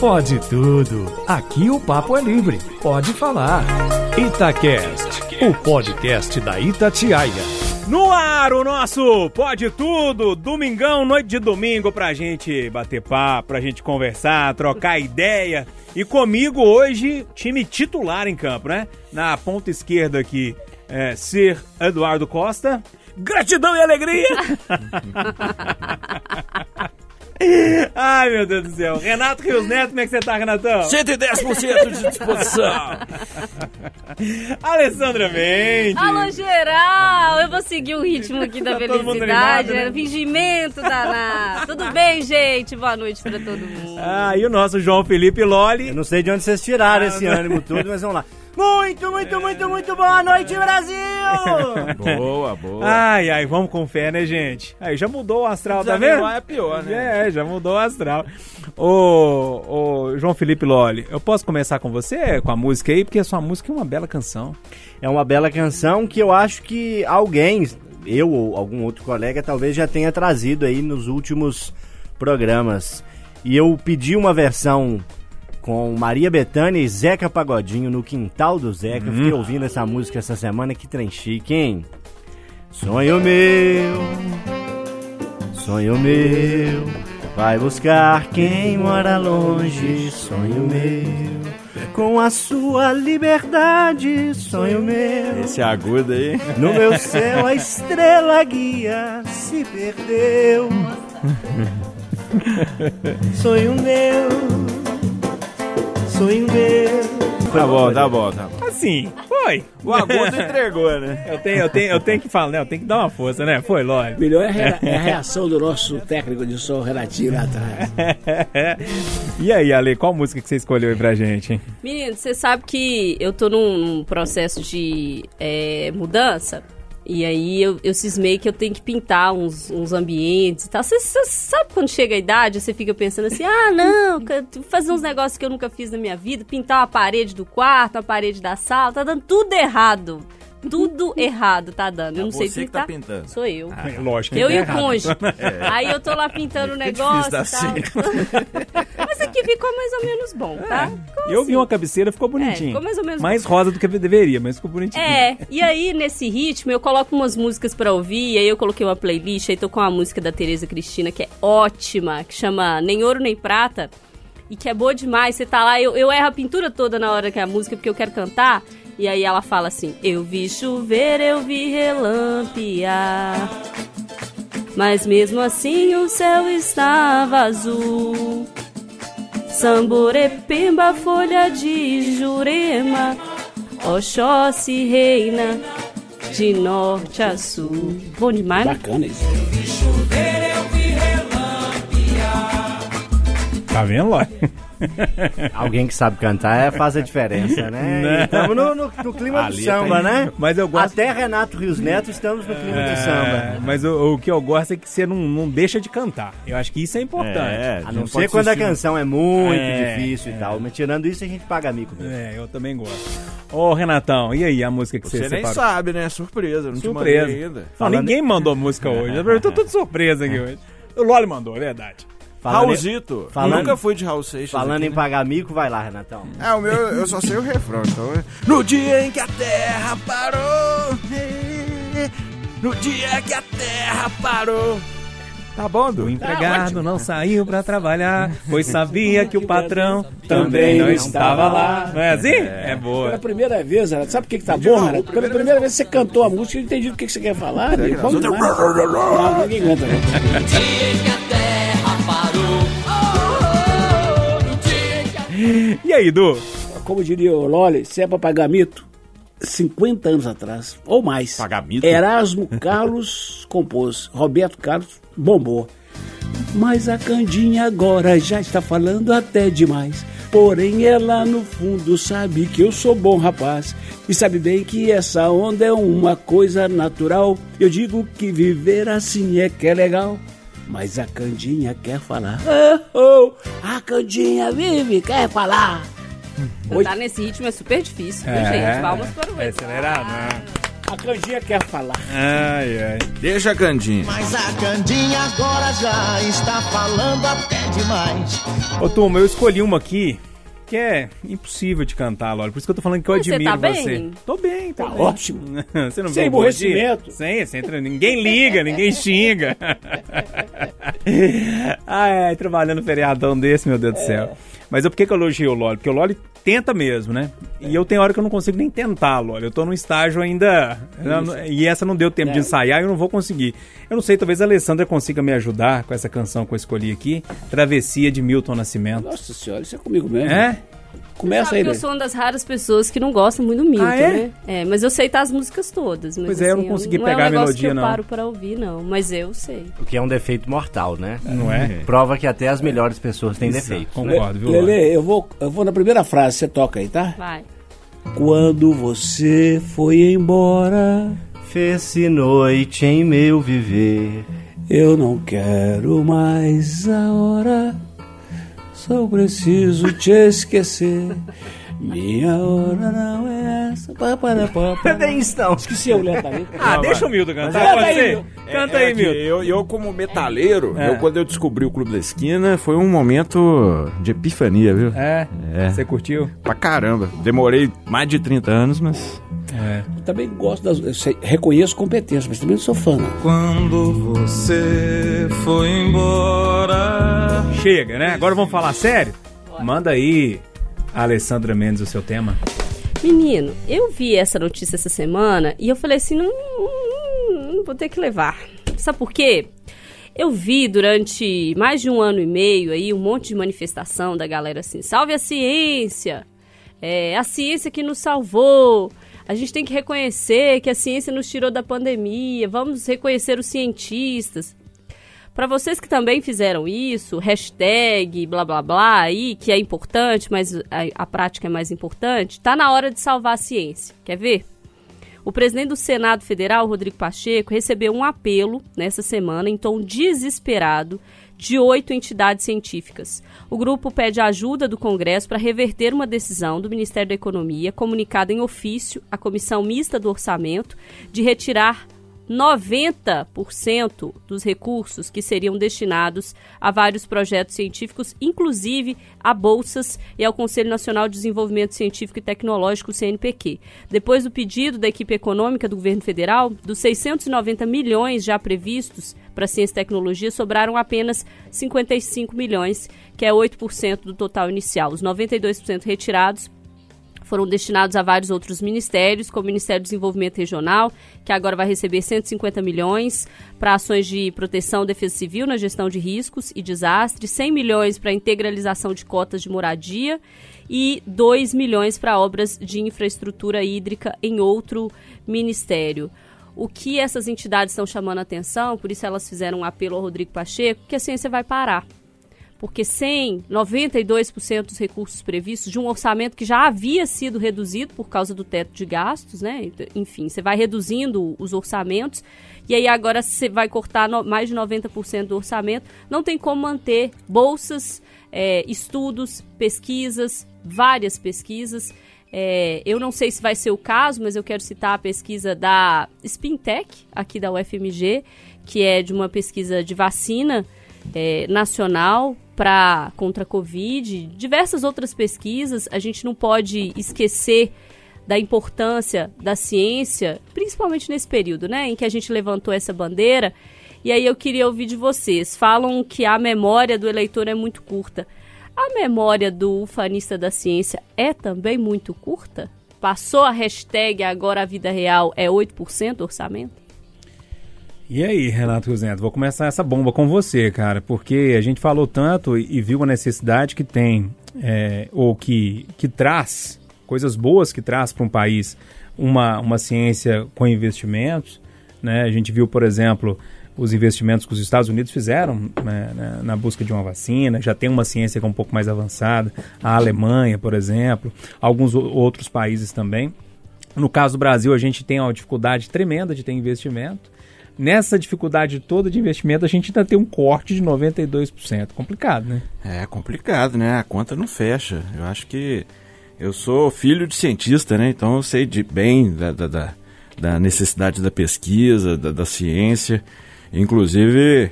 Pode tudo. Aqui o papo é livre. Pode falar. Itacast, o podcast da Itatiaia. No ar, o nosso Pode Tudo, domingão, noite de domingo, pra gente bater papo, pra gente conversar, trocar ideia. E comigo hoje, time titular em campo, né? Na ponta esquerda aqui, é, Sir Eduardo Costa. Gratidão e alegria! Ai, meu Deus do céu. Renato Rios Neto, como é que você tá, Renatão? 110% de disposição. Alessandra Mendes. Alô, geral! Eu vou seguir o ritmo aqui da Tá felicidade, animado, né? é fingimento danado. Tudo bem, gente? Boa noite pra todo mundo. Ah, e o nosso João Felipe Loli. Eu não sei de onde vocês tiraram Ah, esse ânimo todo, mas vamos lá. Muito, muito, muito, muito boa noite, Brasil! boa, boa. Ai, ai, vamos com fé, né, gente? Aí já mudou o astral, tá vendo? É pior, né? É, já mudou o astral. Ô, ô, João Felipe Loli, eu posso começar com você, com a música aí? Porque a sua música é uma bela canção. É uma bela canção que eu acho que alguém, eu ou algum outro colega, talvez já tenha trazido aí nos últimos programas. E eu pedi uma versão com Maria Bethânia e Zeca Pagodinho no quintal do Zeca. Eu Fiquei ouvindo essa música essa semana, que trem chique, hein? Sonho meu, sonho meu, vai buscar quem mora longe, sonho meu. Com a sua liberdade, sonho meu. Esse agudo aí. No meu céu a estrela guia se perdeu. Sonho meu, sonho meu. Tá bom, tá bom, tá bom. Assim, foi. O agudo entregou, né? Eu tenho, eu tenho, eu tenho que falar, né? Eu tenho que dar uma força, né? Foi, Loli. Melhor é a é a reação do nosso técnico de som, Renatinho, lá atrás. e aí, Ale, qual música que você escolheu aí pra gente, hein? Menino, você sabe que eu tô num, num processo de é, mudança. E aí eu, eu cismei que eu tenho que pintar uns, uns ambientes e tal. Você sabe quando chega a idade, você fica pensando assim, ah, não, fazer uns negócios que eu nunca fiz na minha vida, pintar uma parede do quarto, uma parede da sala, tá dando tudo errado. Tudo errado tá dando. Eu não sei você que pintar. tá pintando. Sou eu. Lógico que Eu tá e o errado. cônjuge. Aí eu tô lá pintando o Fica negócio e tal. Mas aqui ficou mais ou menos bom, tá? Ficou Eu vi assim. uma cabeceira, ficou É, bonitinho. ficou mais ou menos Mais rosa do que deveria, mas ficou bonitinho. É, e aí nesse ritmo eu coloco umas músicas pra ouvir, e aí eu coloquei uma playlist, aí tô com uma música da Tereza Cristina que é ótima, que chama Nem Ouro Nem Prata, e que é boa demais. Você tá lá, eu, eu erro a pintura toda na hora que é a música, porque eu quero cantar, e aí ela fala assim: Eu vi chover, eu vi relampear. Mas mesmo assim o céu estava azul. Samborepemba, folha de jurema, Oxóssi reina de norte a sul. Bom demais, né? Bacana isso. Tá vendo, Loli? Alguém que sabe cantar é, faz a diferença, né? Estamos no, no- no clima do Ali samba, tem- né? Mas eu gosto. Até Renato Rios Neto estamos no clima do É, samba. mas o, o que eu gosto é que você não, não deixa de cantar. Eu acho que isso é importante. É, A não ser quando a canção é muito É, difícil e tal. Mas tirando isso, a gente paga mico mesmo. É, eu também gosto. Ô, Renatão, e aí a música que você, Você nem separou? sabe, né? Surpresa, não Surpresa. te mandei ainda. Não, Falando- ninguém mandou música hoje. Eu tô tudo surpresa aqui hoje. O Loli mandou, é verdade. Falando, Raulzito. falando- Nunca fui de Raul Seixas. falando aqui, em né? pagar mico, vai lá, Renatão. É, o meu, eu só sei o refrão, então. é- No dia em que a terra parou. No dia que a terra parou. Tá bom, Du? O empregado não saiu pra trabalhar, pois sabia que o patrão Também não estava lá. Não é assim? É Pela boa. primeira vez, Renato, sabe por que, que tá bom, Renato? Pela primeira vez que você cantou a música, eu entendi o que, que você quer falar. né? Vamos demais. Não, ninguém canta, E aí, Du? Como diria o Loli, se é pra pagar mito, 50 anos atrás, ou mais. Pagar mito? Erasmo Carlos compôs, Roberto Carlos bombou. Mas a Candinha agora já está falando até demais. Porém, ela no fundo sabe que eu sou bom rapaz. E sabe bem que essa onda é uma coisa natural. Eu digo que viver assim é que é legal. Mas a Candinha quer falar. Oh, oh, a Candinha vive, quer falar. Cantar nesse ritmo é super difícil, viu, gente? Palmas para o É acelerado, né? A Candinha quer falar. Ai, ai. Deixa a Candinha. Mas a Candinha agora já está falando até demais. Ô, turma, eu escolhi uma aqui que é impossível de cantar, Loli. Por isso que eu tô falando que eu Mas você admiro tá bem? você. Tô bem, tô Tá bem. ótimo. você não Sem aborrecimento. Sem, sem, ninguém liga, ninguém xinga. Ai, ai, trabalhando feriadão desse, meu Deus do céu. Mas eu, por que, que eu elogio o Loli? Porque o Loli tenta mesmo, né? E eu tenho hora que eu não consigo nem tentar, Loli. Eu tô num estágio ainda. E essa não deu tempo de É. ensaiar e eu não vou conseguir. Eu não sei, talvez a Alessandra consiga me ajudar com essa canção que eu escolhi aqui. Travessia de Milton Nascimento. Nossa senhora, isso é comigo mesmo. É? Começa Sabe aí, que eu né? sou uma das raras pessoas que não gostam muito do Milton, Ah, é? né? É, mas eu sei tá as músicas todas. Mas, Pois é, eu não assim, consegui não pegar é a um negócio melodia, que eu não. paro pra ouvir, não. Mas eu sei. O que é um defeito mortal, né? Não é? Prova que até as melhores pessoas têm Exato. defeitos. Concordo, viu? Lele, eu vou, eu vou na primeira frase, você toca aí, tá? Vai. Quando você foi embora, Fez-se noite em meu viver. eu não quero mais a hora. Só preciso te esquecer. Minha hora não é essa. Pá, para, pá, pá. Cadê isso não? Esqueci o lentamente. Ah, deixa o Milton cantar. Canta Pode aí, ser? Milton. Canta É, aí, é Milton. Eu, eu, como metaleiro, É. eu, quando eu descobri o Clube da Esquina, foi um momento de epifania, viu? É? É. Você curtiu? Pra caramba. Demorei mais de 30 anos, mas. É. Eu também gosto das. eu sei- reconheço competência, mas também não sou fã, não. Quando você foi embora. Chega, né? Agora vamos falar sério? Manda aí, Alessandra Mendes, o seu tema. Menino, eu vi essa notícia essa semana e eu falei assim, não, não, não vou ter que levar. Sabe por quê? Eu vi durante mais de um ano e meio aí um monte de manifestação da galera assim, salve a ciência, é a ciência que nos salvou, a gente tem que reconhecer que a ciência nos tirou da pandemia, vamos reconhecer os cientistas. Para vocês que também fizeram isso, hashtag blá blá blá aí, que é importante, mas a, a prática é mais importante, tá na hora de salvar a ciência. Quer ver? O presidente do Senado Federal, Rodrigo Pacheco, recebeu um apelo nessa semana em tom desesperado de oito entidades científicas. O grupo pede ajuda do Congresso para reverter uma decisão do Ministério da Economia, comunicada em ofício à Comissão Mista do Orçamento, de retirar 90% dos recursos que seriam destinados a vários projetos científicos, inclusive a bolsas e ao Conselho Nacional de Desenvolvimento Científico e Tecnológico, CNPq. Depois do pedido da equipe econômica do governo federal, dos 690 milhões já previstos para ciência e tecnologia, sobraram apenas 55 milhões, que é 8% do total inicial. Os 92% retirados foram destinados a vários outros ministérios, como o Ministério do Desenvolvimento Regional, que agora vai receber 150 milhões para ações de proteção, defesa civil na gestão de riscos e desastres, 100 milhões para integralização de cotas de moradia e 2 milhões para obras de infraestrutura hídrica em outro ministério. O que essas entidades estão chamando a atenção, por isso elas fizeram um apelo ao Rodrigo Pacheco, que a ciência vai parar porque sem 92% dos recursos previstos de um orçamento que já havia sido reduzido por causa do teto de gastos, né? Enfim, você vai reduzindo os orçamentos e aí agora você vai cortar no- mais de 90% do orçamento, não tem como manter bolsas, é, estudos, pesquisas, várias pesquisas. É, eu não sei se vai ser o caso, mas eu quero citar a pesquisa da Spintech, aqui da UFMG, que é de uma pesquisa de vacina é, nacional para contra a Covid, diversas outras pesquisas. A gente não pode esquecer da importância da ciência, principalmente nesse período, né, em que a gente levantou essa bandeira. E aí eu queria ouvir de vocês. Falam que a memória do eleitor é muito curta. A memória do ufanista da ciência é também muito curta? Passou a hashtag agora a vida real é 8% do orçamento? E aí, Renato Rosento, vou começar essa bomba com você, cara, porque a gente falou tanto e, viu a necessidade que tem, é, ou que, que traz, coisas boas que traz para um país uma, uma ciência com investimentos. Né? A gente viu, por exemplo, os investimentos que os Estados Unidos fizeram né, na, na busca de uma vacina, já tem uma ciência que é um pouco mais avançada, a Alemanha, por exemplo, alguns outros países também. No caso do Brasil, a gente tem uma dificuldade tremenda de ter investimento. Nessa dificuldade toda de investimento, a gente ainda tem um corte de 92%. Complicado, né? É complicado, né? A conta não fecha. Eu acho que eu sou filho de cientista, né? Então eu sei de bem da, da- da- da necessidade da pesquisa, da, da ciência. Inclusive,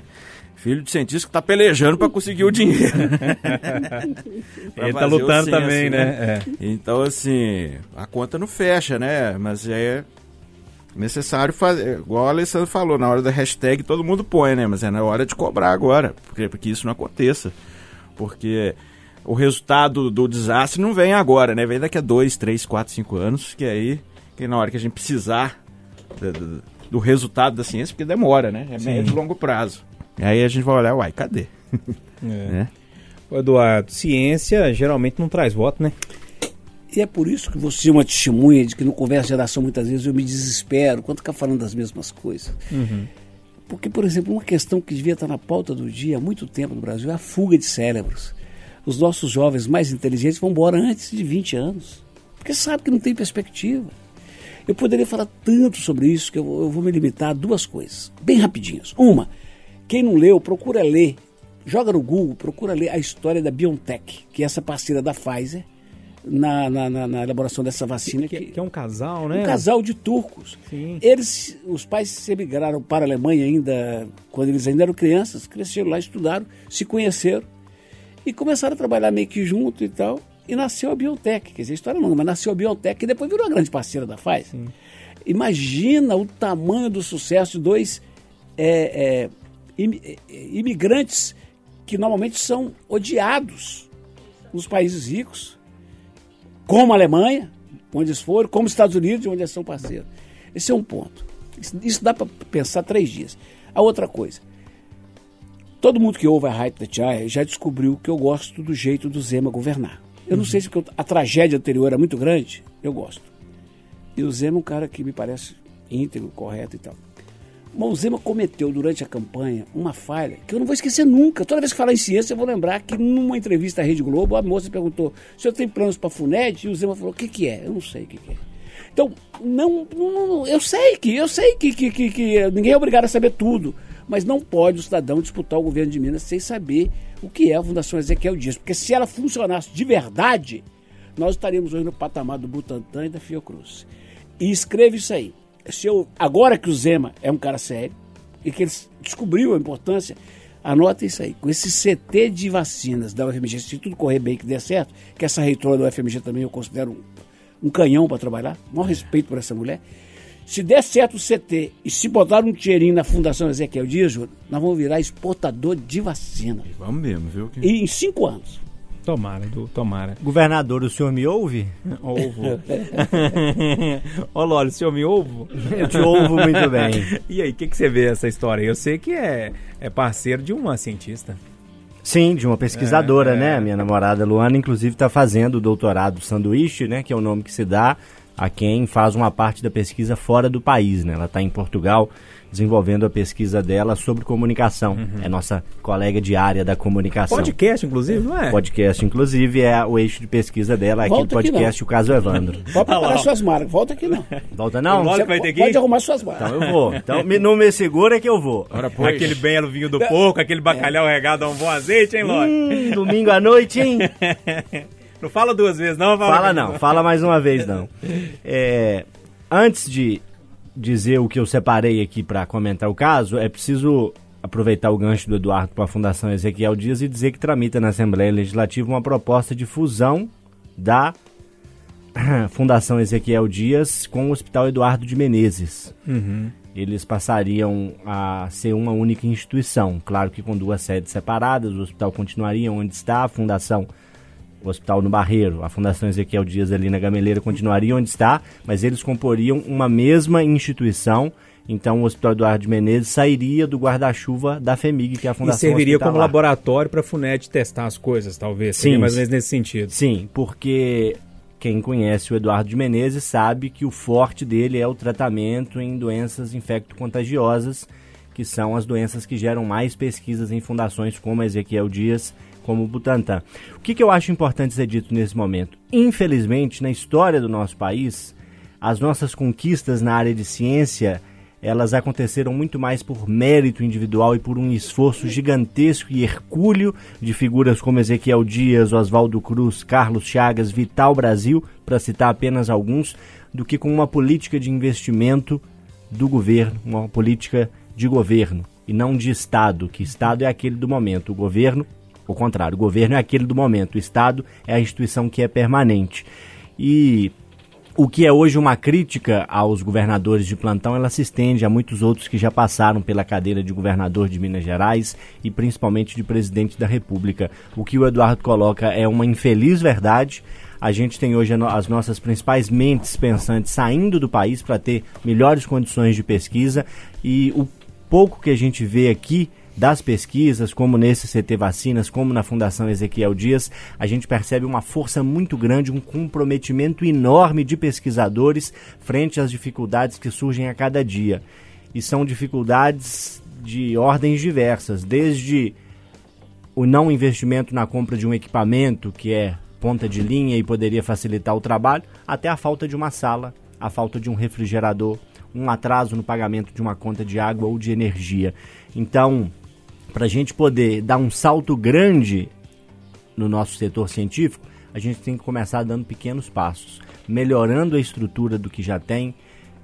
filho de cientista que está pelejando para conseguir o dinheiro. Ele tá lutando também, né? É. Então, assim, a conta não fecha, né? Mas é necessário fazer, igual o Alessandro falou, na hora da hashtag todo mundo põe, né? Mas é na hora de cobrar agora, porque, porque isso não aconteça. Porque o resultado do desastre não vem agora, né? Vem daqui a dois, três, quatro, cinco anos, que aí, que na hora que a gente precisar do, do, do resultado da ciência, porque demora, né? É médio e longo prazo. E aí a gente vai olhar, uai, cadê? É. né? Eduardo, ciência geralmente não traz voto, né? E é por isso que você é uma testemunha de que no Conversa de Geração muitas vezes eu me desespero quando fica falando das mesmas coisas. Uhum. Porque, por exemplo, uma questão que devia estar na pauta do dia há muito tempo no Brasil é a fuga de cérebros. Os nossos jovens mais inteligentes vão embora antes de 20 anos, porque sabem que não tem perspectiva. Eu poderia falar tanto sobre isso que eu, eu vou me limitar a duas coisas, bem rapidinhas. Uma, quem não leu, procura ler. Joga no Google, procura ler a história da BioNTech, que é essa parceira da Pfizer, na, na, na, na elaboração dessa vacina. Que, que, é um casal, né? Um casal de turcos. Sim. Eles, os pais se emigraram para a Alemanha ainda, quando eles ainda eram crianças, cresceram lá, estudaram, se conheceram e começaram a trabalhar meio que junto e tal. E nasceu a BioNTech, quer dizer, a história não, mas nasceu a BioNTech e depois virou a grande parceira da Pfizer. Sim. Imagina o tamanho do sucesso de dois é, é, imigrantes que normalmente são odiados nos países ricos, como a Alemanha, onde eles foram, como os Estados Unidos, onde eles são parceiros. Esse é um ponto. Isso, isso dá para pensar três dias. A outra coisa, todo mundo que ouve a Hype the Chai já descobriu que eu gosto do jeito do Zema governar. Eu não sei se a tragédia anterior é muito grande, eu gosto. E o Zema é um cara que me parece íntegro, correto e tal. Mas o Zema cometeu durante a campanha uma falha que eu não vou esquecer nunca. Toda vez que falar em ciência, eu vou lembrar que numa entrevista à Rede Globo, a moça perguntou: o senhor tem planos para a FUNED? E o Zema falou: o que, que é? Eu não sei o que, que é. Então, não, não, eu sei que, eu sei que, que, que, que ninguém é obrigado a saber tudo. Mas não pode o cidadão disputar o governo de Minas sem saber o que é a Fundação Ezequiel Dias. Porque se ela funcionasse de verdade, nós estaríamos hoje no patamar do Butantan e da Fiocruz. E escreva isso aí se eu, agora que o Zema é um cara sério e que ele descobriu a importância, anota isso aí. Com esse CT de vacinas da UFMG, se tudo correr bem que der certo, que essa reitora da UFMG também eu considero um, um canhão para trabalhar, maior respeito por essa mulher. Se der certo o CT e se botar um dinheirinho na Fundação Ezequiel Dias, nós vamos virar exportador de vacina. E vamos mesmo, viu? Que... E em cinco anos. Tomara, tomara. Governador, o senhor me ouve? Ovo. Lólio, o senhor me ouve? Eu te ouvo muito bem. E aí, o que, que você vê essa história? Eu sei que é, é parceiro de uma cientista. Sim, de uma pesquisadora, é, é. né? Minha namorada Luana, inclusive, está fazendo o doutorado sanduíche, né? Que é o nome que se dá a quem faz uma parte da pesquisa fora do país, né? Ela está em Portugal desenvolvendo a pesquisa dela sobre comunicação. Uhum. É nossa colega de área da comunicação. Podcast, inclusive, não é? Podcast, inclusive, é o eixo de pesquisa dela aqui no podcast, o caso Evandro. Pode preparar ah, suas marcas, volta aqui não. Volta não? Você vai ter que pode arrumar suas marcas. Então eu vou. Então me, não me segura que eu vou. Ora, pois. Aquele belo vinho do porco, aquele bacalhau é. regado a um bom azeite, hein, Lói? Hum, domingo à noite, hein? Não fala duas vezes, não? Fala, fala não, fala mais uma vez, não. É, antes de dizer o que eu separei aqui para comentar o caso, é preciso aproveitar o gancho do Eduardo com a Fundação Ezequiel Dias e dizer que tramita na Assembleia Legislativa uma proposta de fusão da Fundação Ezequiel Dias com o Hospital Eduardo de Menezes. Uhum. Eles passariam a ser uma única instituição, claro que com duas sedes separadas, o hospital continuaria onde está, a Fundação o hospital no Barreiro, a Fundação Ezequiel Dias ali na Gameleira continuaria onde está, mas eles comporiam uma mesma instituição. Então o Hospital Eduardo de Menezes sairia do guarda-chuva da FEMIG, que é a Fundação E serviria como laboratório para a FUNED testar as coisas, talvez. Sim. mais ou menos nesse sentido. Sim, porque quem conhece o Eduardo de Menezes sabe que o forte dele é o tratamento em doenças infecto-contagiosas, que são as doenças que geram mais pesquisas em fundações como a Ezequiel Dias como o Butantan. O que, que eu acho importante ser dito nesse momento? Infelizmente, na história do nosso país, as nossas conquistas na área de ciência elas aconteceram muito mais por mérito individual e por um esforço gigantesco e hercúleo de figuras como Ezequiel Dias, Oswaldo Cruz, Carlos Chagas, Vital Brasil, para citar apenas alguns, do que com uma política de investimento do governo, uma política de governo e não de Estado, que Estado é aquele do momento, o governo, o contrário, o governo é aquele do momento, o Estado é a instituição que é permanente. E o que é hoje uma crítica aos governadores de plantão, ela se estende a muitos outros que já passaram pela cadeira de governador de Minas Gerais e principalmente de presidente da República. O que o Eduardo coloca é uma infeliz verdade. A gente tem hoje as nossas principais mentes pensantes saindo do país para ter melhores condições de pesquisa e o pouco que a gente vê aqui das pesquisas, como nesse CT Vacinas, como na Fundação Ezequiel Dias, a gente percebe uma força muito grande, um comprometimento enorme de pesquisadores frente às dificuldades que surgem a cada dia. E são dificuldades de ordens diversas, desde o não investimento na compra de um equipamento que é ponta de linha e poderia facilitar o trabalho, até a falta de uma sala, a falta de um refrigerador, um atraso no pagamento de uma conta de água ou de energia. Então, para a gente poder dar um salto grande no nosso setor científico, a gente tem que começar dando pequenos passos, melhorando a estrutura do que já tem,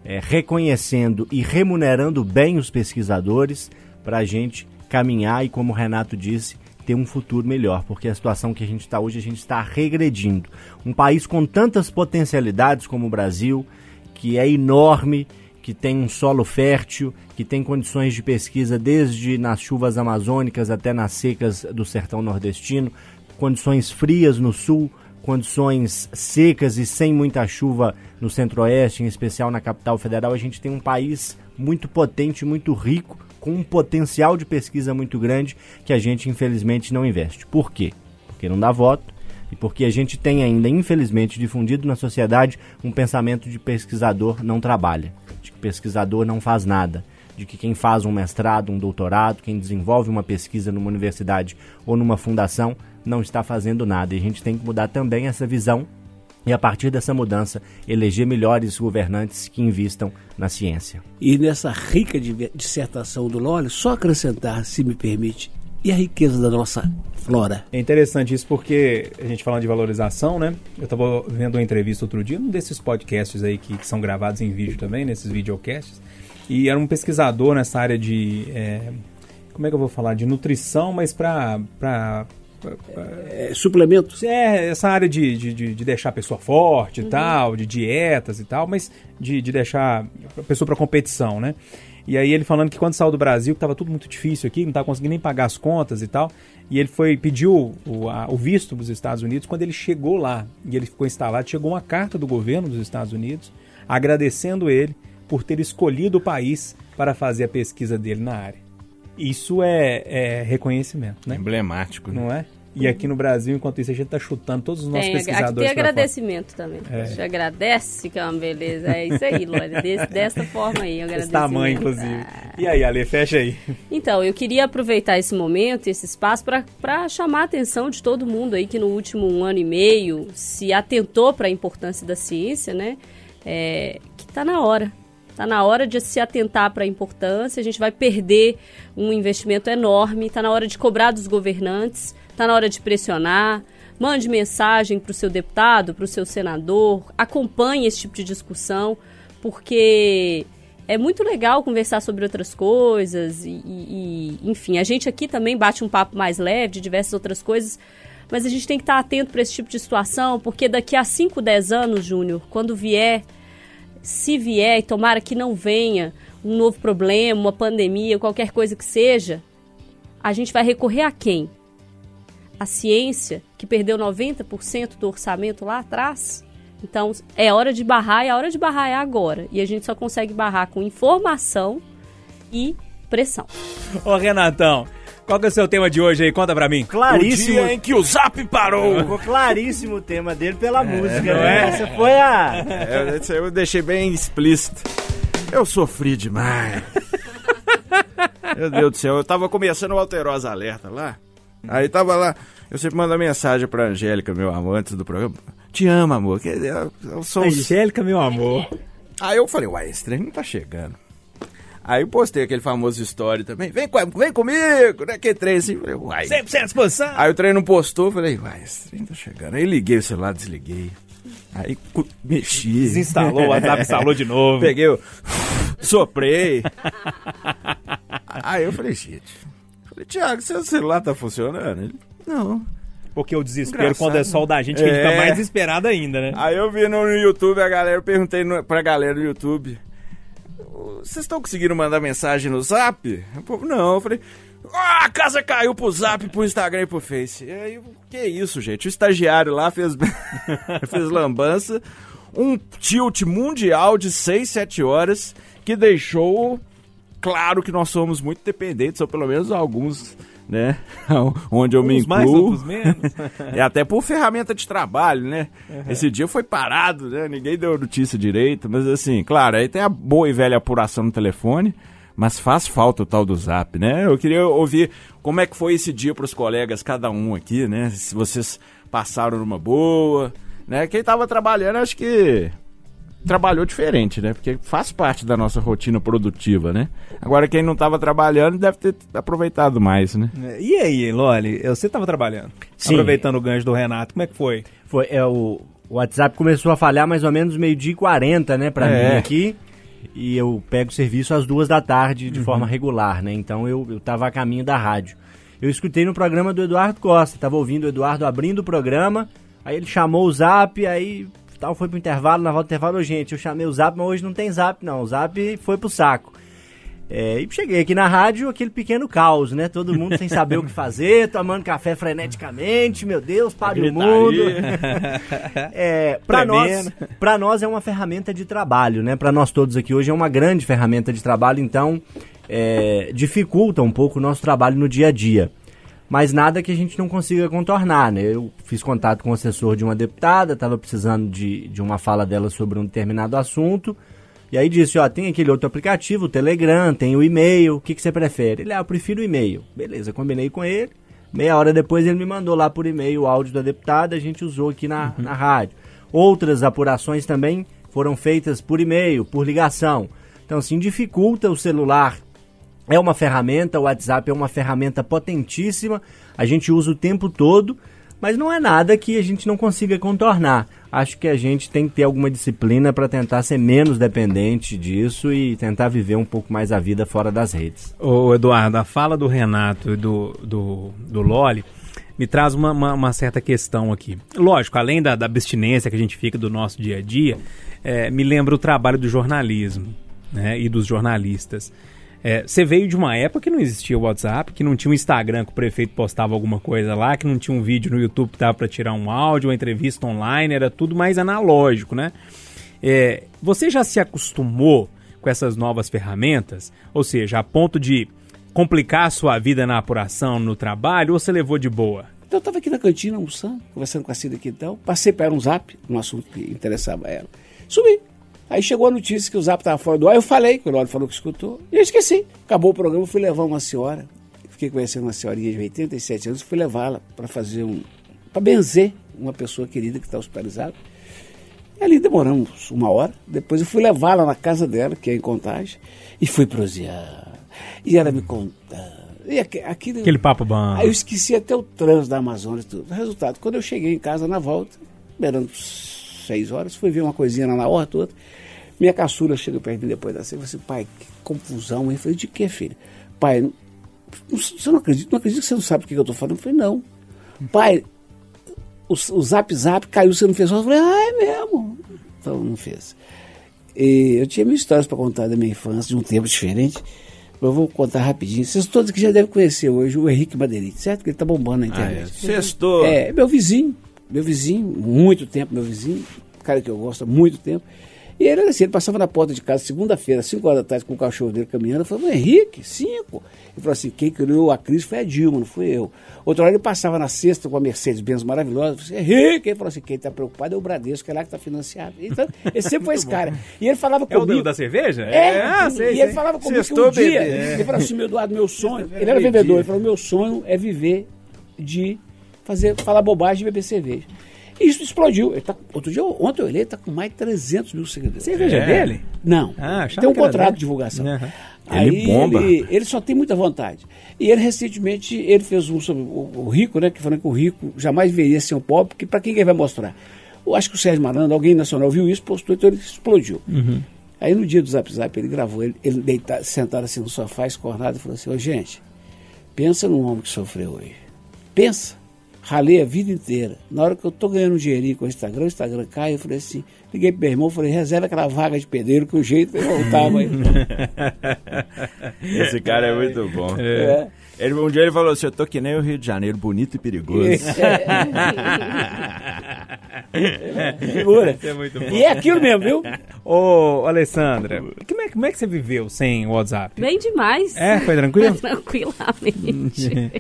é, reconhecendo e remunerando bem os pesquisadores para a gente caminhar e, como o Renato disse, ter um futuro melhor, porque a situação que a gente está hoje, a gente está regredindo. Um país com tantas potencialidades como o Brasil, que é enorme, que tem um solo fértil, que tem condições de pesquisa desde nas chuvas amazônicas até nas secas do sertão nordestino, condições frias no sul, condições secas e sem muita chuva no centro-oeste, em especial na capital federal, a gente tem um país muito potente, muito rico, com um potencial de pesquisa muito grande que a gente infelizmente não investe. Por quê? Porque não dá voto e porque a gente tem ainda, infelizmente, difundido na sociedade um pensamento de pesquisador não trabalha pesquisador não faz nada, de que quem faz um mestrado, um doutorado, quem desenvolve uma pesquisa numa universidade ou numa fundação não está fazendo nada. E a gente tem que mudar também essa visão e, a partir dessa mudança, eleger melhores governantes que investam na ciência. E nessa rica dissertação do Lólio, só acrescentar, se me permite, e a riqueza da nossa flora. É interessante isso porque a gente falando de valorização, né? Eu estava vendo uma entrevista outro dia, um desses podcasts aí que, que, são gravados em vídeo também, nesses videocasts, e era um pesquisador nessa área de. É, como é que eu vou falar? De nutrição, mas para. É, suplementos? É, essa área de, de, de deixar a pessoa forte e uhum. tal, de dietas e tal, mas de, de deixar a pessoa para competição, né? E aí ele falando que quando saiu do Brasil, que estava tudo muito difícil aqui, não estava conseguindo nem pagar as contas e tal. E ele foi pediu o, a, o visto dos Estados Unidos. Quando ele chegou lá e ele ficou instalado, chegou uma carta do governo dos Estados Unidos agradecendo ele por ter escolhido o país para fazer a pesquisa dele na área. Isso é, é reconhecimento, né? Emblemático, né? Não é? E aqui no Brasil, enquanto isso, a gente está chutando todos os nossos tem, pesquisadores. Aqui tem agradecimento também. É. A gente agradece, que é uma beleza. É isso aí, Lória. Dessa forma aí, um Esse tamanho, inclusive. Ah. E aí, Ale, fecha aí. Então, eu queria aproveitar esse momento, esse espaço, para chamar a atenção de todo mundo aí que no último um ano e meio se atentou para a importância da ciência, né? É, que está na hora. Está na hora de se atentar para a importância. A gente vai perder um investimento enorme. Está na hora de cobrar dos governantes Está na hora de pressionar. Mande mensagem para o seu deputado, para o seu senador. Acompanhe esse tipo de discussão, porque é muito legal conversar sobre outras coisas. E, e, enfim, a gente aqui também bate um papo mais leve de diversas outras coisas. Mas a gente tem que estar atento para esse tipo de situação, porque daqui a 5, 10 anos, Júnior, quando vier, se vier, e tomara que não venha um novo problema, uma pandemia, qualquer coisa que seja, a gente vai recorrer a quem? A ciência, que perdeu 90% do orçamento lá atrás. Então, é hora de barrar e a hora de barrar é agora. E a gente só consegue barrar com informação e pressão. Ô, Renatão, qual que é o seu tema de hoje aí? Conta pra mim. Claríssimo. O dia em que o Zap parou. Ficou claríssimo o tema dele pela é, música, né? É? Essa foi a... É, eu deixei bem explícito. Eu sofri demais. Meu Deus do céu, eu tava começando o Alterosa Alerta lá. Aí tava lá, eu sempre mando mensagem pra Angélica, meu amor, antes do programa. Te amo, amor. Eu, eu sou... Angélica, meu amor. Aí eu falei, uai, esse trem não tá chegando. Aí postei aquele famoso story também. Vem, vem comigo, né? Que trem assim. Falei, uai. 100% à disposição. Aí o trem não postou, falei, vai, esse trem tá chegando. Aí liguei o celular, desliguei. Aí mexi. Desinstalou, o WhatsApp instalou de novo. Peguei o. Soprei. Aí eu falei, gente. Falei, Tiago, seu celular tá funcionando? Ele, não. Porque o desespero, Engraçado, quando é só o da gente, que a gente É. fica mais desesperado ainda, né? Aí eu vi no YouTube a galera, eu perguntei no, pra galera do YouTube. Vocês estão conseguindo mandar mensagem no zap? O povo, não, eu falei. "Ah, a casa caiu pro zap, pro Instagram e pro Face. E aí, que isso, gente? O estagiário lá fez, fez lambança. Um tilt mundial de 6, 7 horas que deixou claro que nós somos muito dependentes, ou pelo menos alguns, né? Onde eu me Uns mais, incluo. outros menos. É até por ferramenta de trabalho, né? Esse dia foi parado, né? Ninguém deu notícia direito, mas assim, claro, aí tem a boa e velha apuração no telefone, mas faz falta o tal do Zap, né? Eu queria ouvir como é que foi esse dia para os colegas, cada um aqui, né? Se vocês passaram numa boa, né? Quem tava trabalhando, acho que trabalhou diferente, né? Porque faz parte da nossa rotina produtiva, né? Agora quem não tava trabalhando deve ter aproveitado mais, né? E aí, Loli, você tava trabalhando? Sim. Aproveitando o gancho do Renato, como é que foi? Foi, é, o, WhatsApp começou a falhar mais ou menos meio-dia e 40, né, pra É. mim aqui. E eu pego serviço às duas da tarde de forma regular, né? Então eu, eu tava a caminho da rádio. Eu escutei no programa do Eduardo Costa, tava ouvindo o Eduardo abrindo o programa, aí ele chamou o zap, aí tal, foi pro intervalo, na volta do intervalo, "Ô, gente, eu chamei o zap, mas hoje não tem zap não, o zap foi pro saco. É, e cheguei aqui na rádio, aquele pequeno caos, né? Todo mundo sem saber o que fazer, tomando café freneticamente, meu Deus, pare o mundo. É, para nós, para nós é uma ferramenta de trabalho, né? Para nós todos aqui hoje é uma grande ferramenta de trabalho, então é, dificulta um pouco o nosso trabalho no dia a dia. Mas nada que a gente não consiga contornar, né? Eu fiz contato com o assessor de uma deputada, estava precisando de, de uma fala dela sobre um determinado assunto. E aí disse, ó, tem aquele outro aplicativo, o Telegram, tem o e-mail, o que, que você prefere? Ele, ah, eu prefiro o e-mail. Beleza, combinei com ele. Meia hora depois ele me mandou lá por e-mail o áudio da deputada, a gente usou aqui na, na rádio. Outras apurações também foram feitas por e-mail, por ligação. Então, assim, dificulta o celular. É uma ferramenta, o WhatsApp é uma ferramenta potentíssima, a gente usa o tempo todo, mas não é nada que a gente não consiga contornar. Acho que a gente tem que ter alguma disciplina para tentar ser menos dependente disso e tentar viver um pouco mais a vida fora das redes. Ô, Eduardo, a fala do Renato e do, do, do Loli me traz uma, uma, uma certa questão aqui. Lógico, além da, da abstinência que a gente fica do nosso dia a dia, é, me lembra o trabalho do jornalismo né, e dos jornalistas. É, Você veio de uma época que não existia o WhatsApp, que não tinha um Instagram que o prefeito postava alguma coisa lá, que não tinha um vídeo no YouTube que dava para tirar um áudio, uma entrevista online, era tudo mais analógico, né? É, você já se acostumou com essas novas ferramentas? Ou seja, a ponto de complicar a sua vida na apuração, no trabalho, ou você levou de boa? Então eu estava aqui na cantina almoçando, conversando com a Cida aqui e tal. Passei para ela um zap, um assunto que interessava a ela. Subi. Aí chegou a notícia que o zap estava fora do ar. Eu falei, que o Loro falou que escutou. E eu esqueci. Acabou o programa, eu fui levar uma senhora. Fiquei conhecendo uma senhorinha de 87 anos. Fui levá-la para fazer um. para benzer uma pessoa querida que está hospitalizada. E ali demoramos uma hora. Depois eu fui levá-la na casa dela, que é em Contagem, e fui prosear. E ela me contando. E aqui, aquilo, Aquele papo bom. Aí eu esqueci até o trânsito da Amazônia e tudo. Resultado, quando eu cheguei em casa na volta, beirando seis horas, fui ver uma coisinha lá na horta, outra. Minha caçula chega perto de mim depois da ceia e falou assim, pai, que confusão. Eu falei, de que, filho? Pai, você não acredita, não acredita que você não sabe o que eu estou falando? Eu falei, não. Pai, o, o zap zap caiu, você não fez Eu falei, ah, é mesmo. Então não fez. E eu tinha mil histórias para contar da minha infância, de um tempo diferente. Eu vou contar rapidinho. Vocês todos que já devem conhecer hoje o Henrique Madeirite, certo? Que ele tá bombando na internet. Sextou. É, meu vizinho, meu vizinho, muito tempo, meu vizinho, cara que eu gosto há muito tempo. E ele era assim, ele passava na porta de casa segunda-feira, 5 horas da tarde, com o cachorro dele caminhando. Eu falei, Henrique, cinco. Ele falou assim: quem criou a crise foi a Dilma, não fui eu. Outra hora ele passava na sexta com a Mercedes-Benz maravilhosa. Eu falei assim, Henrique. Ele falou assim: quem está preocupado é o Bradesco, que é lá que está financiado. Então, ele sempre foi esse cara. E ele falava É o comigo. do- da cerveja? É, ah, sei, e sei. ele falava comigo que Sextou, um dia, bebê. ele falou assim, meu Eduardo, meu sonho, ele era vendedor, ele falou, meu sonho é viver de fazer, falar bobagem e beber cerveja. E isso explodiu. Ele tá, outro dia, ontem eu olhei, ele tá com mais de 300 mil seguidores. Cerveja É. dele? Não, Ah, tem um contrato dele. de divulgação. Aham. Ele bomba. Ele, ele só tem muita vontade. E ele recentemente ele fez um sobre o, o rico, né? Que falando que o rico jamais veria ser um pobre, porque para quem que ele vai mostrar? Eu acho que o Sérgio Malandro, alguém nacional viu isso, postou, então ele explodiu. Aí no dia do Zap Zap ele gravou, ele, ele deitado, sentado assim no sofá, escornado, e falou assim, ô gente, pensa num homem que sofreu hoje. Pensa. Ralei a vida inteira. Na hora que eu tô ganhando um dinheirinho com o Instagram, o Instagram cai, eu falei assim, liguei pro meu irmão, falei, reserva aquela vaga de pedreiro que o jeito eu voltava aí. Esse cara é muito bom. É. Ele, um dia ele falou assim: Eu tô que nem o Rio de Janeiro, bonito e perigoso. Isso é muito bom. E é aquilo mesmo, viu? Ô, Alessandra, como é, como é que você viveu sem o WhatsApp? Bem demais. É, foi tranquilo? Tranquilamente.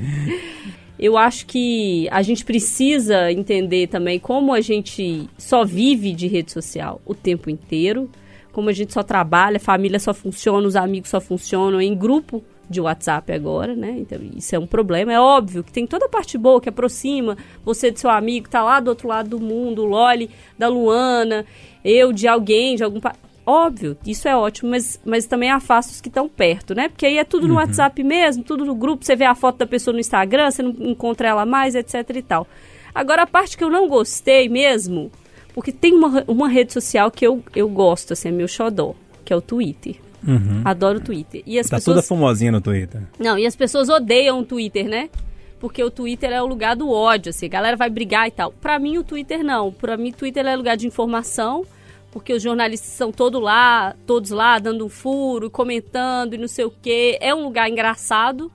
Eu acho que a gente precisa entender também como a gente só vive de rede social o tempo inteiro, como a gente só trabalha, a família só funciona, os amigos só funcionam em grupo de WhatsApp agora, né? Então isso é um problema. É óbvio que tem toda a parte boa que aproxima você do seu amigo, tá lá do outro lado do mundo, o Loli da Luana, eu de alguém, de algum. Óbvio, isso é ótimo, mas, mas também afasta os que estão perto, né? Porque aí é tudo no WhatsApp mesmo, tudo no grupo, você vê a foto da pessoa no Instagram, você não encontra ela mais, etc e tal. Agora, a parte que eu não gostei mesmo, porque tem uma, uma rede social que eu, eu gosto, assim, é meu xodó, que é o Twitter. Adoro o Twitter. E as Tá toda pessoas... famosinha no Twitter. Não, e as pessoas odeiam o Twitter, né? Porque o Twitter é o lugar do ódio, assim, a galera vai brigar e tal. Pra mim, o Twitter não. Pra mim, o Twitter é lugar de informação, porque os jornalistas são todo lá, todos lá, dando um furo, comentando e não sei o quê. É um lugar engraçado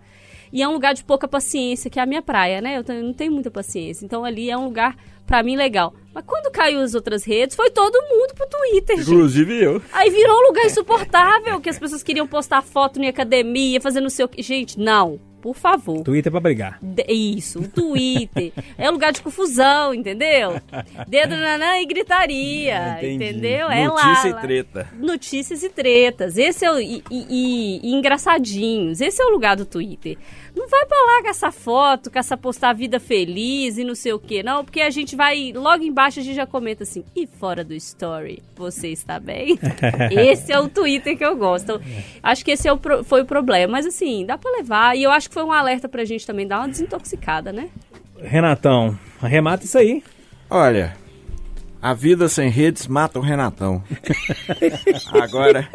e é um lugar de pouca paciência, que é a minha praia, né? Eu não tenho muita paciência. Então, ali é um lugar, pra mim, legal. Mas quando caiu as outras redes, foi todo mundo pro Twitter, gente. Inclusive eu. Aí virou um lugar insuportável, que as pessoas queriam postar foto em academia, fazer não sei o que. Gente, não. Por favor. Twitter é pra brigar. De- Isso, o Twitter. é lugar de confusão, entendeu? Dedo nanã e gritaria, Entendi. entendeu? É lá. Notícia e lá. treta. Notícias e tretas. Esse é o. E, e- e- e engraçadinhos. Esse é o lugar do Twitter. Não vai pra lá com essa foto, com essa postar vida feliz e não sei o que, não, porque a gente vai. Logo embaixo a gente já comenta assim, e fora do story, você está bem? esse é o Twitter que eu gosto. Então, acho que esse é o pro- foi o problema. Mas assim, dá pra levar. E eu acho que foi um alerta pra gente também dar uma desintoxicada, né? Renatão, arremata isso aí. Olha, a vida sem redes mata o Renatão. Agora,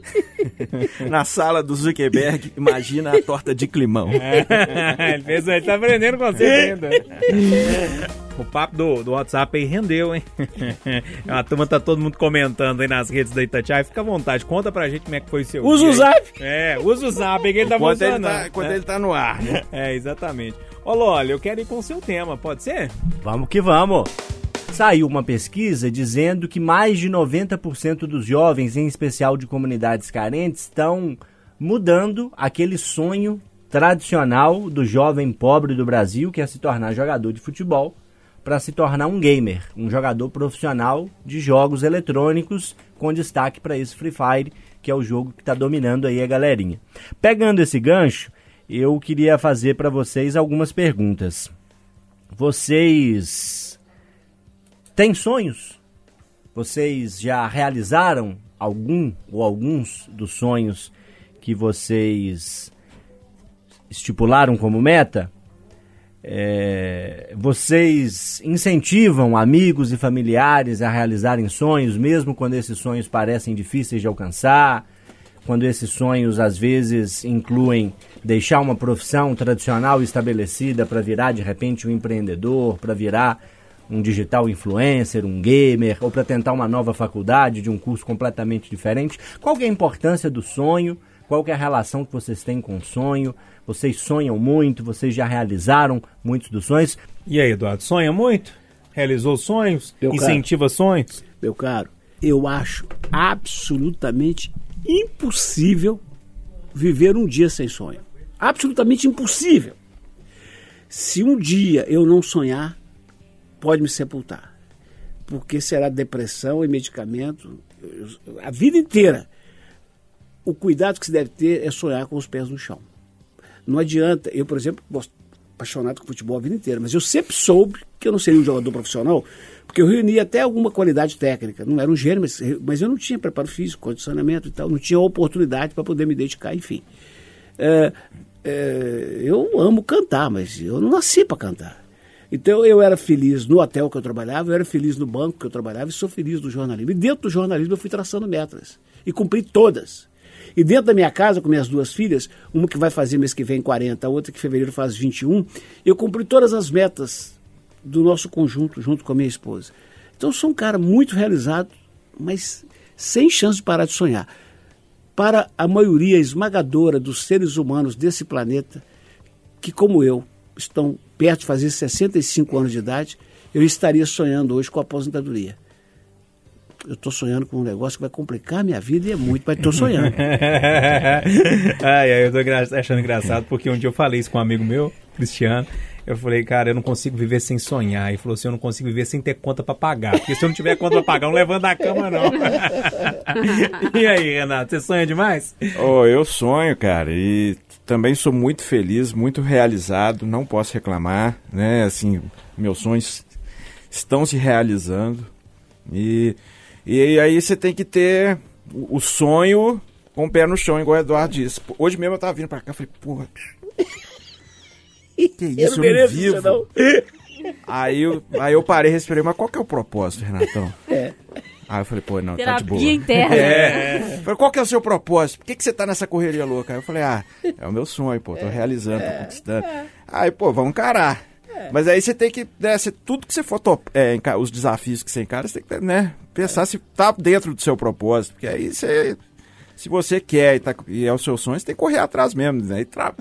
na sala do Zuckerberg, imagina a torta de climão. ele, fez, ele tá aprendendo com você ainda. O papo do, do WhatsApp aí rendeu, hein? A turma tá todo mundo comentando aí nas redes da Itatiaia. Fica à vontade, conta pra gente como é que foi o seu Usa o zap. É, usa o zap que ele tá Enquanto ele tá, enquanto né? ele tá no ar, né? É, exatamente. Ô, Loli, eu quero ir com o seu tema, pode ser? Vamos que vamos. Saiu uma pesquisa dizendo que mais de 90% dos jovens, em especial de comunidades carentes, estão mudando aquele sonho tradicional do jovem pobre do Brasil, que é se tornar jogador de futebol, para se tornar um gamer, um jogador profissional de jogos eletrônicos, com destaque para esse Free Fire, que é o jogo que está dominando aí a galerinha. Pegando esse gancho, eu queria fazer para vocês algumas perguntas. Vocês têm sonhos? Vocês já realizaram algum ou alguns dos sonhos que vocês estipularam como meta? É, vocês incentivam amigos e familiares a realizarem sonhos, mesmo quando esses sonhos parecem difíceis de alcançar? Quando esses sonhos às vezes incluem deixar uma profissão tradicional estabelecida para virar de repente um empreendedor, para virar um digital influencer, um gamer, ou para tentar uma nova faculdade de um curso completamente diferente? Qual que é a importância do sonho? Qual que é a relação que vocês têm com o sonho? Vocês sonham muito? Vocês já realizaram muitos dos sonhos? E aí, Eduardo, sonha muito? Realizou sonhos? Eu, cara. Incentiva sonhos? Meu caro, eu acho absolutamente impossível viver um dia sem sonho. Absolutamente impossível. Se um dia eu não sonhar, pode me sepultar. Porque será depressão e medicamento a vida inteira. O cuidado que se deve ter é sonhar com os pés no chão. Não adianta, eu, por exemplo, gosto- apaixonado com futebol a vida inteira, mas eu sempre soube que eu não seria um jogador profissional, porque eu reunia até alguma qualidade técnica. Não era um gênio, mas, mas eu não tinha preparo físico, condicionamento e tal, não tinha oportunidade para poder me dedicar, enfim. É, é, eu amo cantar, mas eu não nasci para cantar. Então eu era feliz no hotel que eu trabalhava, eu era feliz no banco que eu trabalhava e sou feliz no jornalismo. E dentro do jornalismo eu fui traçando metas e cumpri todas. E dentro da minha casa, com minhas duas filhas, uma que vai fazer mês que vem 40, a outra que em fevereiro faz 21, eu cumpri todas as metas do nosso conjunto, junto com a minha esposa. Então eu sou um cara muito realizado, mas sem chance de parar de sonhar. Para a maioria esmagadora dos seres humanos desse planeta, que como eu, estão perto de fazer 65 anos de idade, eu estaria sonhando hoje com a aposentadoria. Eu estou sonhando com um negócio que vai complicar a minha vida e é muito, mas estou sonhando. ai, ai, eu tô achando engraçado porque um dia eu falei isso com um amigo meu, Cristiano. Eu falei, cara, eu não consigo viver sem sonhar. Ele falou assim: eu não consigo viver sem ter conta para pagar. Porque se eu não tiver conta para pagar, eu não levanto da cama, não. e aí, Renato, você sonha demais? Oh, eu sonho, cara. E também sou muito feliz, muito realizado, não posso reclamar, né? Assim, meus sonhos estão se realizando. E, e aí você tem que ter o sonho com o pé no chão, igual o Eduardo disse. Hoje mesmo eu tava vindo pra cá, falei, porra. Que isso, eu, eu não vivo. Não. Aí, eu, aí eu parei, respirei, mas qual que é o propósito, Renatão? É. Aí eu falei, pô, não, Terapia tá de boa. interna. É. Falei, qual que é o seu propósito? Por que, que você tá nessa correria louca? Aí eu falei, ah, é o meu sonho, pô, tô é. realizando, tô conquistando. Aí, pô, vamos encarar. Mas aí você tem que, né, você, tudo que você for top, é, os desafios que você encara, você tem que, né, pensar se tá dentro do seu propósito. Porque aí você, se você quer e, tá, e é o seu sonho, você tem que correr atrás mesmo, né? E tra...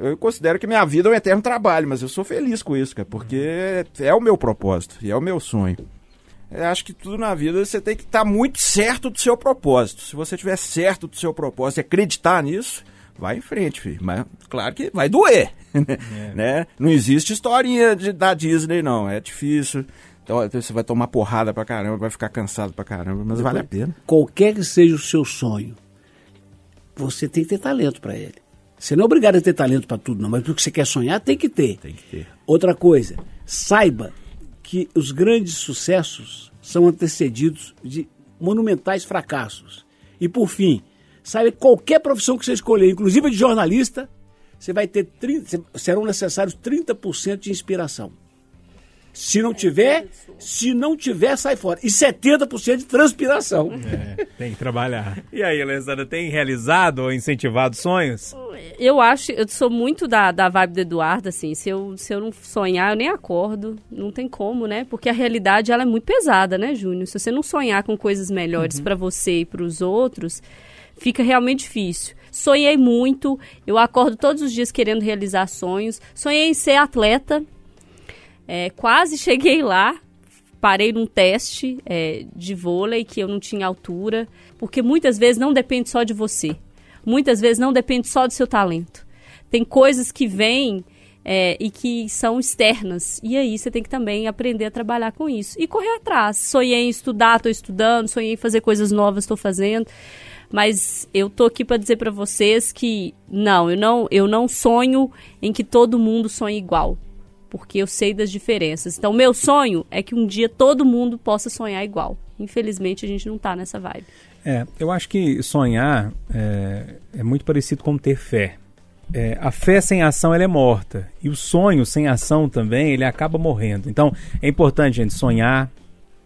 Eu considero que minha vida é um eterno trabalho, mas eu sou feliz com isso, cara, porque é o meu propósito e é o meu sonho. Eu acho que tudo na vida você tem que estar tá muito certo do seu propósito. Se você estiver certo do seu propósito e acreditar nisso, vai em frente, filho. Mas claro que vai doer. É. né? Não existe historinha de, da Disney, não. É difícil. Então, você vai tomar porrada pra caramba, vai ficar cansado pra caramba, mas Depois, vale a pena. Qualquer que seja o seu sonho, você tem que ter talento para ele. Você não é obrigado a ter talento para tudo, não, mas o que você quer sonhar tem que ter. Tem que ter. Outra coisa, saiba que os grandes sucessos são antecedidos de monumentais fracassos. E por fim, sabe, qualquer profissão que você escolher, inclusive de jornalista, você vai ter 30, serão necessários 30% de inspiração. Se não tiver, se não tiver, sai fora. E 70% de transpiração. É, tem que trabalhar. E aí, Alessandra, tem realizado ou incentivado sonhos? Eu acho, eu sou muito da, da vibe do Eduardo, assim, se eu, se eu não sonhar, eu nem acordo, não tem como, né? Porque a realidade, ela é muito pesada, né, Júnior? Se você não sonhar com coisas melhores uhum. para você e para os outros, fica realmente difícil. Sonhei muito, eu acordo todos os dias querendo realizar sonhos. Sonhei em ser atleta, é, quase cheguei lá, parei num teste é, de vôlei que eu não tinha altura, porque muitas vezes não depende só de você. Muitas vezes não depende só do seu talento. Tem coisas que vêm é, e que são externas. E aí você tem que também aprender a trabalhar com isso. E correr atrás. Sonhei em estudar, estou estudando. Sonhei em fazer coisas novas, estou fazendo. Mas eu tô aqui para dizer para vocês que não, eu não, eu não sonho em que todo mundo sonhe igual porque eu sei das diferenças. Então, meu sonho é que um dia todo mundo possa sonhar igual. Infelizmente, a gente não está nessa vibe. É, eu acho que sonhar é, é muito parecido com ter fé. É, a fé sem ação ela é morta e o sonho sem ação também ele acaba morrendo. Então é importante gente sonhar,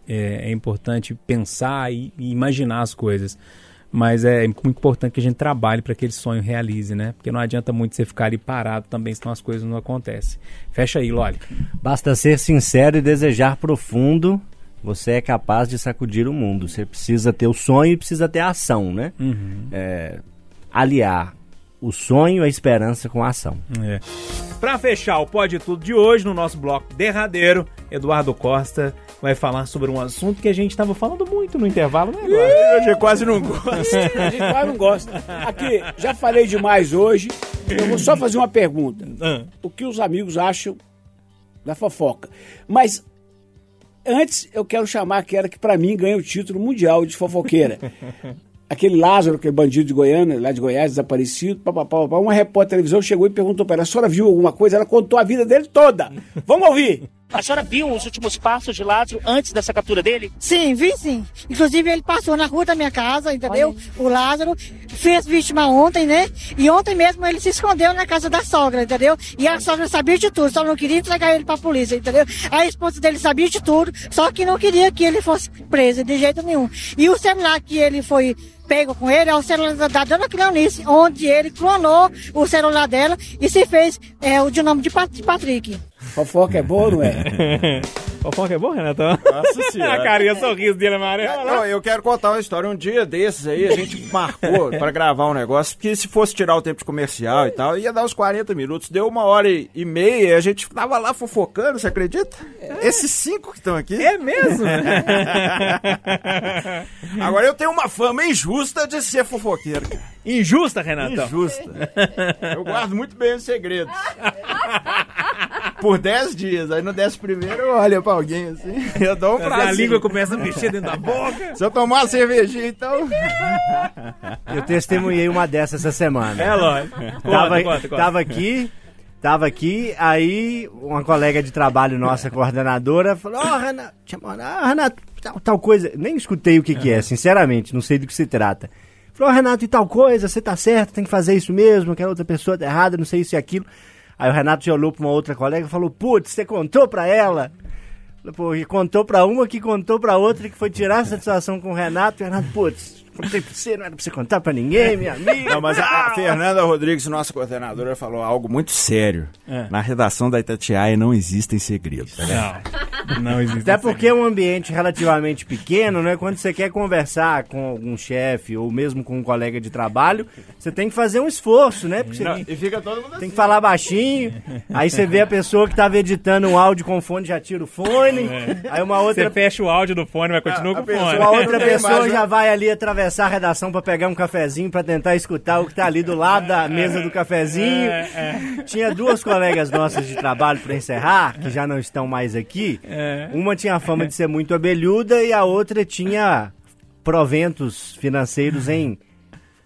é, é importante pensar e, e imaginar as coisas. Mas é muito importante que a gente trabalhe para que aquele sonho realize, né? Porque não adianta muito você ficar ali parado também, senão as coisas não acontecem. Fecha aí, Loli. Basta ser sincero e desejar profundo. Você é capaz de sacudir o mundo. Você precisa ter o sonho e precisa ter a ação, né? Uhum. É, aliar o sonho, a esperança com a ação. É. Para fechar o Pode Tudo de hoje, no nosso bloco derradeiro, Eduardo Costa vai falar sobre um assunto que a gente estava falando muito no intervalo, né, Eduardo? A gente quase não gosta. a gente quase não gosta. Aqui, já falei demais hoje. Eu vou só fazer uma pergunta. Ah. O que os amigos acham da fofoca? Mas antes eu quero chamar aquela que para mim ganha o título mundial de fofoqueira. aquele Lázaro, aquele bandido de Goiânia, lá de Goiás, desaparecido, papapá, papapá. uma repórter de televisão chegou e perguntou para ela, a senhora viu alguma coisa? Ela contou a vida dele toda. Vamos ouvir. A senhora viu os últimos passos de Lázaro antes dessa captura dele? Sim, vi sim. Inclusive ele passou na rua da minha casa, entendeu? O Lázaro fez vítima ontem, né? E ontem mesmo ele se escondeu na casa da sogra, entendeu? E a sogra sabia de tudo, só não queria entregar ele pra polícia, entendeu? A esposa dele sabia de tudo, só que não queria que ele fosse preso de jeito nenhum. E o celular que ele foi pego com ele é o celular da- dona Cleonice, onde ele clonou o celular dela e se fez é, o de nome de Patrick. Fofoca é boa, não é? Fofoca é bom, Renatão? Nossa senhora. a carinha sorriso dele amarelo. Não, eu quero contar uma história. Um dia desses aí, a gente marcou pra gravar um negócio, porque se fosse tirar o tempo de comercial e tal, ia dar uns 40 minutos. Deu uma hora e e meia e a gente tava lá fofocando, você acredita? Esses cinco que estão aqui. É mesmo? Agora eu tenho uma fama injusta de ser fofoqueiro. cara. Injusta, Renatão. Injusta. Eu guardo muito bem os segredos. Por 10 dias. Aí no 10 primeiro eu olho pra alguém assim. Eu dou um A prazo. língua começa a mexer dentro da boca. Se eu tomar uma cervejinha, então. Eu testemunhei uma dessas essa semana. É lógico. tava, Conta, conta, conta. tava aqui, tava aqui, aí uma colega de trabalho nossa, coordenadora, falou, ó, Renato, chamou, ah, Renato, tal, tal coisa. Nem escutei o que que é, sinceramente, não sei do que se trata. Falou, ó, Renato, e tal coisa, você tá certo, tem que fazer isso mesmo, aquela outra pessoa tá errada, não sei isso e aquilo. Aí o Renato já olhou pra uma outra colega e falou, putz, você contou pra ela? Pô, e contou pra uma, que contou pra outra, que foi tirar a satisfação com o Renato. E o Renato, putz, contei pra você, não era pra você contar pra ninguém, minha amiga. Não, mas a, a Fernanda Rodrigues, nossa coordenadora, falou algo muito sério. É. Na redação da Itatiaia não existem segredos. Não, não existe. Até porque é um ambiente relativamente pequeno, né? Quando você quer conversar com algum chefe ou mesmo com um colega de trabalho, você tem que fazer um esforço, né? Porque você E fica todo mundo tem que falar baixinho. Aí você vê a pessoa que tava editando um áudio com fone, já tira o fone. Aí uma Você outra fecha o áudio do fone, mas continua a com o pessoa- fone. uma outra Não tem pessoa né? já vai ali atravessar a redação pra pegar um cafezinho pra tentar escutar o que tá ali do lado da mesa do cafezinho. Tinha duas colegas nossas de trabalho pra encerrar, que já não estão mais aqui. Uma tinha a fama de ser muito abelhuda e a outra tinha proventos financeiros em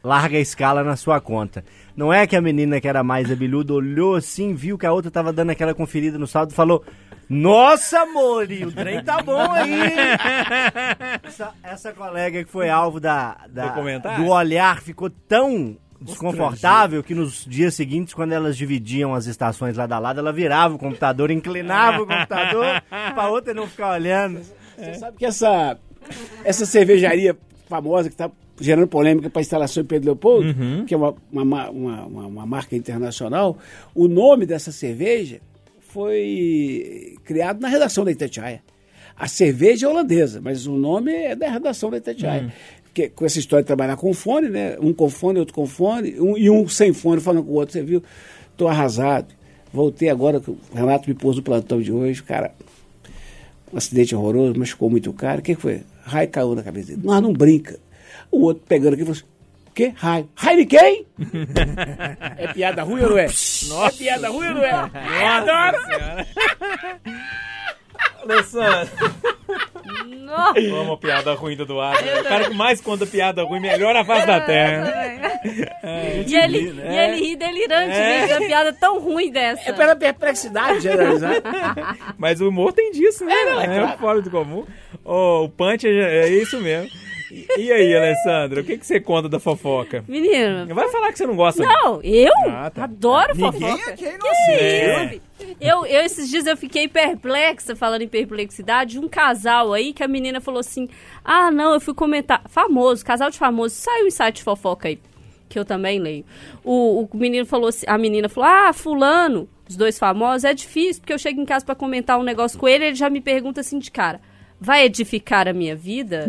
larga escala na sua conta. Não é que a menina que era mais abelhuda olhou assim, viu que a outra tava dando aquela conferida no saldo e falou: Nossa, Mori, o trem tá bom aí. essa, essa colega que foi alvo da, da- Do olhar ficou tão desconfortável que nos dias seguintes, quando elas dividiam as estações lado a lado, ela virava o computador, inclinava o computador pra outra não ficar olhando. Você sabe que essa, essa cervejaria famosa que está gerando polêmica para a instalação em Pedro Leopoldo, que é uma, uma, ma- uma, uma- uma marca internacional, o nome dessa cerveja foi criado na redação da Itatiaia. A cerveja é holandesa, mas o nome é da redação da Itatiaia. Porque com essa história de trabalhar com fone, né? Um com fone, outro com fone, um, e um sem fone falando com o outro. Você viu? Estou arrasado. Voltei agora, que o Renato me pôs no plantão de hoje, cara um acidente horroroso, mas ficou muito caro. O que foi? Raio caiu na cabeça dele. Nós não brinca. O outro pegando aqui e falou assim: o quê? Raio. Raio de quem? é piada ruim ou não é? é piada ruim ou não é? Eu adoro! Alessandro, Nossa. amo a piada ruim do Eduardo. O cara que mais conta piada ruim, melhor a face da terra. E ele, e ele ri delirante É. da piada tão ruim dessa. É pela perplexidade generalizada. Mas o humor tem disso, né? É, não, é é claro. fora do comum. Ô, o punch é, é isso mesmo. E, e aí, Alessandra, o que, que você conta da fofoca? Menino. Vai falar que você não gosta. Não, eu Ah, tá. adoro Ninguém fofoca. aqui é Que inocente. isso? Eu, eu, esses dias eu fiquei perplexa, falando em perplexidade, um casal aí que a menina falou assim: Ah, não, eu fui comentar. Famoso, casal de famoso, saiu um site de fofoca aí, que eu também leio. O, o menino falou assim, a menina falou: Ah, fulano, os dois famosos, é difícil, porque eu chego em casa pra comentar um negócio com ele, ele já me pergunta assim de cara. Vai edificar a minha vida?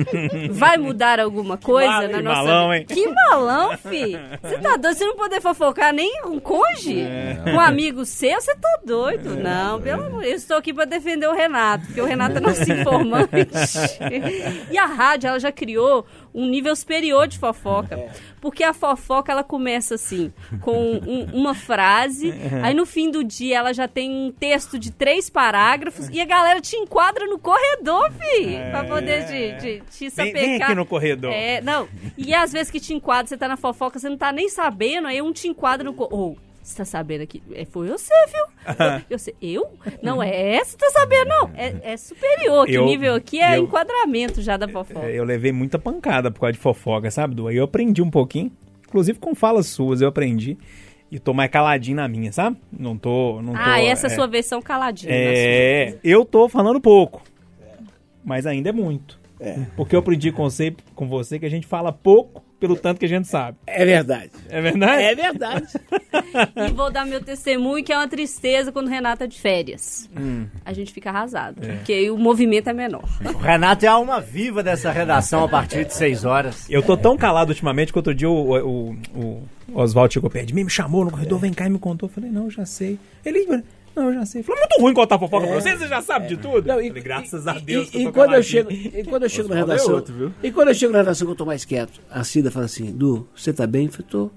Vai mudar alguma coisa mal- na que nossa malão, vida? hein? Que malão, fi! Você tá doido? Você não poder fofocar nem um cônjuge? Com um amigo seu? Você tá doido? Não, pelo amor Eu estou aqui pra defender o Renato, porque o Renato é nosso informante. e a rádio, ela já criou um nível superior de fofoca. Porque a fofoca, ela começa assim, com um- uma frase, aí no fim do dia ela já tem um texto de três parágrafos e a galera te enquadra no corredor. Corredor, fi, pra poder te, te, te Vem, sapecar. vem aqui no corredor. É, não. E às vezes que te enquadra, você tá na fofoca, você não tá nem sabendo, aí um te enquadra no... co- Ô, você tá sabendo aqui? É, foi você, viu? Eu, sei, eu? Não é essa, tá sabendo, não. É, é superior, que Eu- o nível aqui é eu- enquadramento já da fofoca. É, Eu levei muita pancada por causa de fofoca, sabe, Du? Aí eu aprendi um pouquinho. Inclusive com falas suas eu aprendi. E tô mais caladinho na minha, sabe? Não tô. Não tô ah, essa é é, a sua versão caladinha. É, eu tô falando pouco. Mas ainda é muito. Porque eu aprendi com você, com você que a gente fala pouco pelo tanto que a gente sabe. É verdade. É verdade? É verdade. E vou dar meu testemunho, que é uma tristeza quando o Renato tá de férias. Hum. A gente fica arrasado. Porque aí o movimento é menor. O Renato é a alma viva dessa redação a partir de 6 horas. Eu tô tão calado ultimamente que outro dia o, o, o Oswaldo chegou perto de mim, me chamou no corredor, vem cá e me contou. Eu falei, não, já sei. Ele, não, eu já sei. Falou, muito ruim contar fofoca pra você, você já sabe de tudo. Não, e- falei, graças a Deus E, que eu e tô quando eu chego, e quando eu chego na é redação, outro, viu? e quando eu chego na redação que eu tô mais quieto, a Cida fala assim, Du, você tá bem? Eu falei, tô.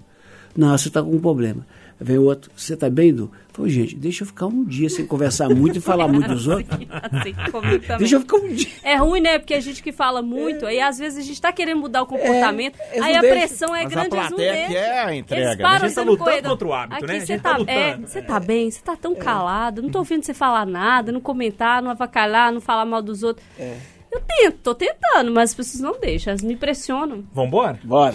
Não, você tá com um problema. Vem o outro, você tá bem, Du? Eu falei, gente, deixa eu ficar um dia sem conversar muito e falar muito dos outros. Assim, também. Deixa eu ficar um dia. É ruim, né? Porque a gente que fala muito, aí às vezes a gente tá querendo mudar o comportamento, eles aí não a deixam. pressão é Mas a grande, eles não plateia deixam. que é a entrega, Eles né? param A gente você tá lutando corredor. contra o hábito, Aqui né? A você gente tá, tá é, você tá bem, você tá tão calado, não tô ouvindo você falar nada, não comentar, não avacalhar, não falar mal dos outros. Eu tento, tô tentando, mas as pessoas não deixam, elas me pressionam. Vambora? Bora.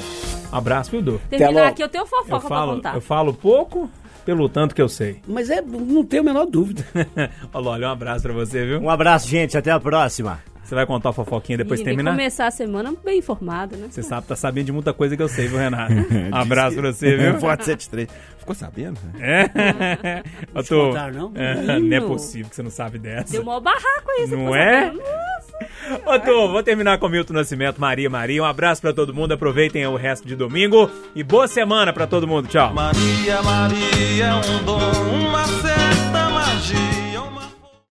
Abraço, viu, Du? Terminar aqui, eu tenho Eu fofoca pra falo, contar. eu falo pouco pelo tanto que eu sei. Mas é, não tenho a menor dúvida. Olha, olha, um abraço pra você, viu? Um abraço, gente. Até a próxima. Você vai contar a fofoquinha depois de Menino, terminar? começar a semana bem informado, né? Você sabe, tá sabendo de muita coisa que eu sei, viu, Renato? Um abraço pra você, viu? Forte 73. Ficou sabendo? É? Eu tô... contaram, não? É, não é possível que você não sabe dessa. Deu maior barraco aí, você Não é? Ô, Tô, vou terminar com o Milton Nascimento, Maria Maria. Um abraço pra todo mundo, aproveitem o resto de domingo e boa semana pra todo mundo. Tchau. Maria, Maria, é um dom, uma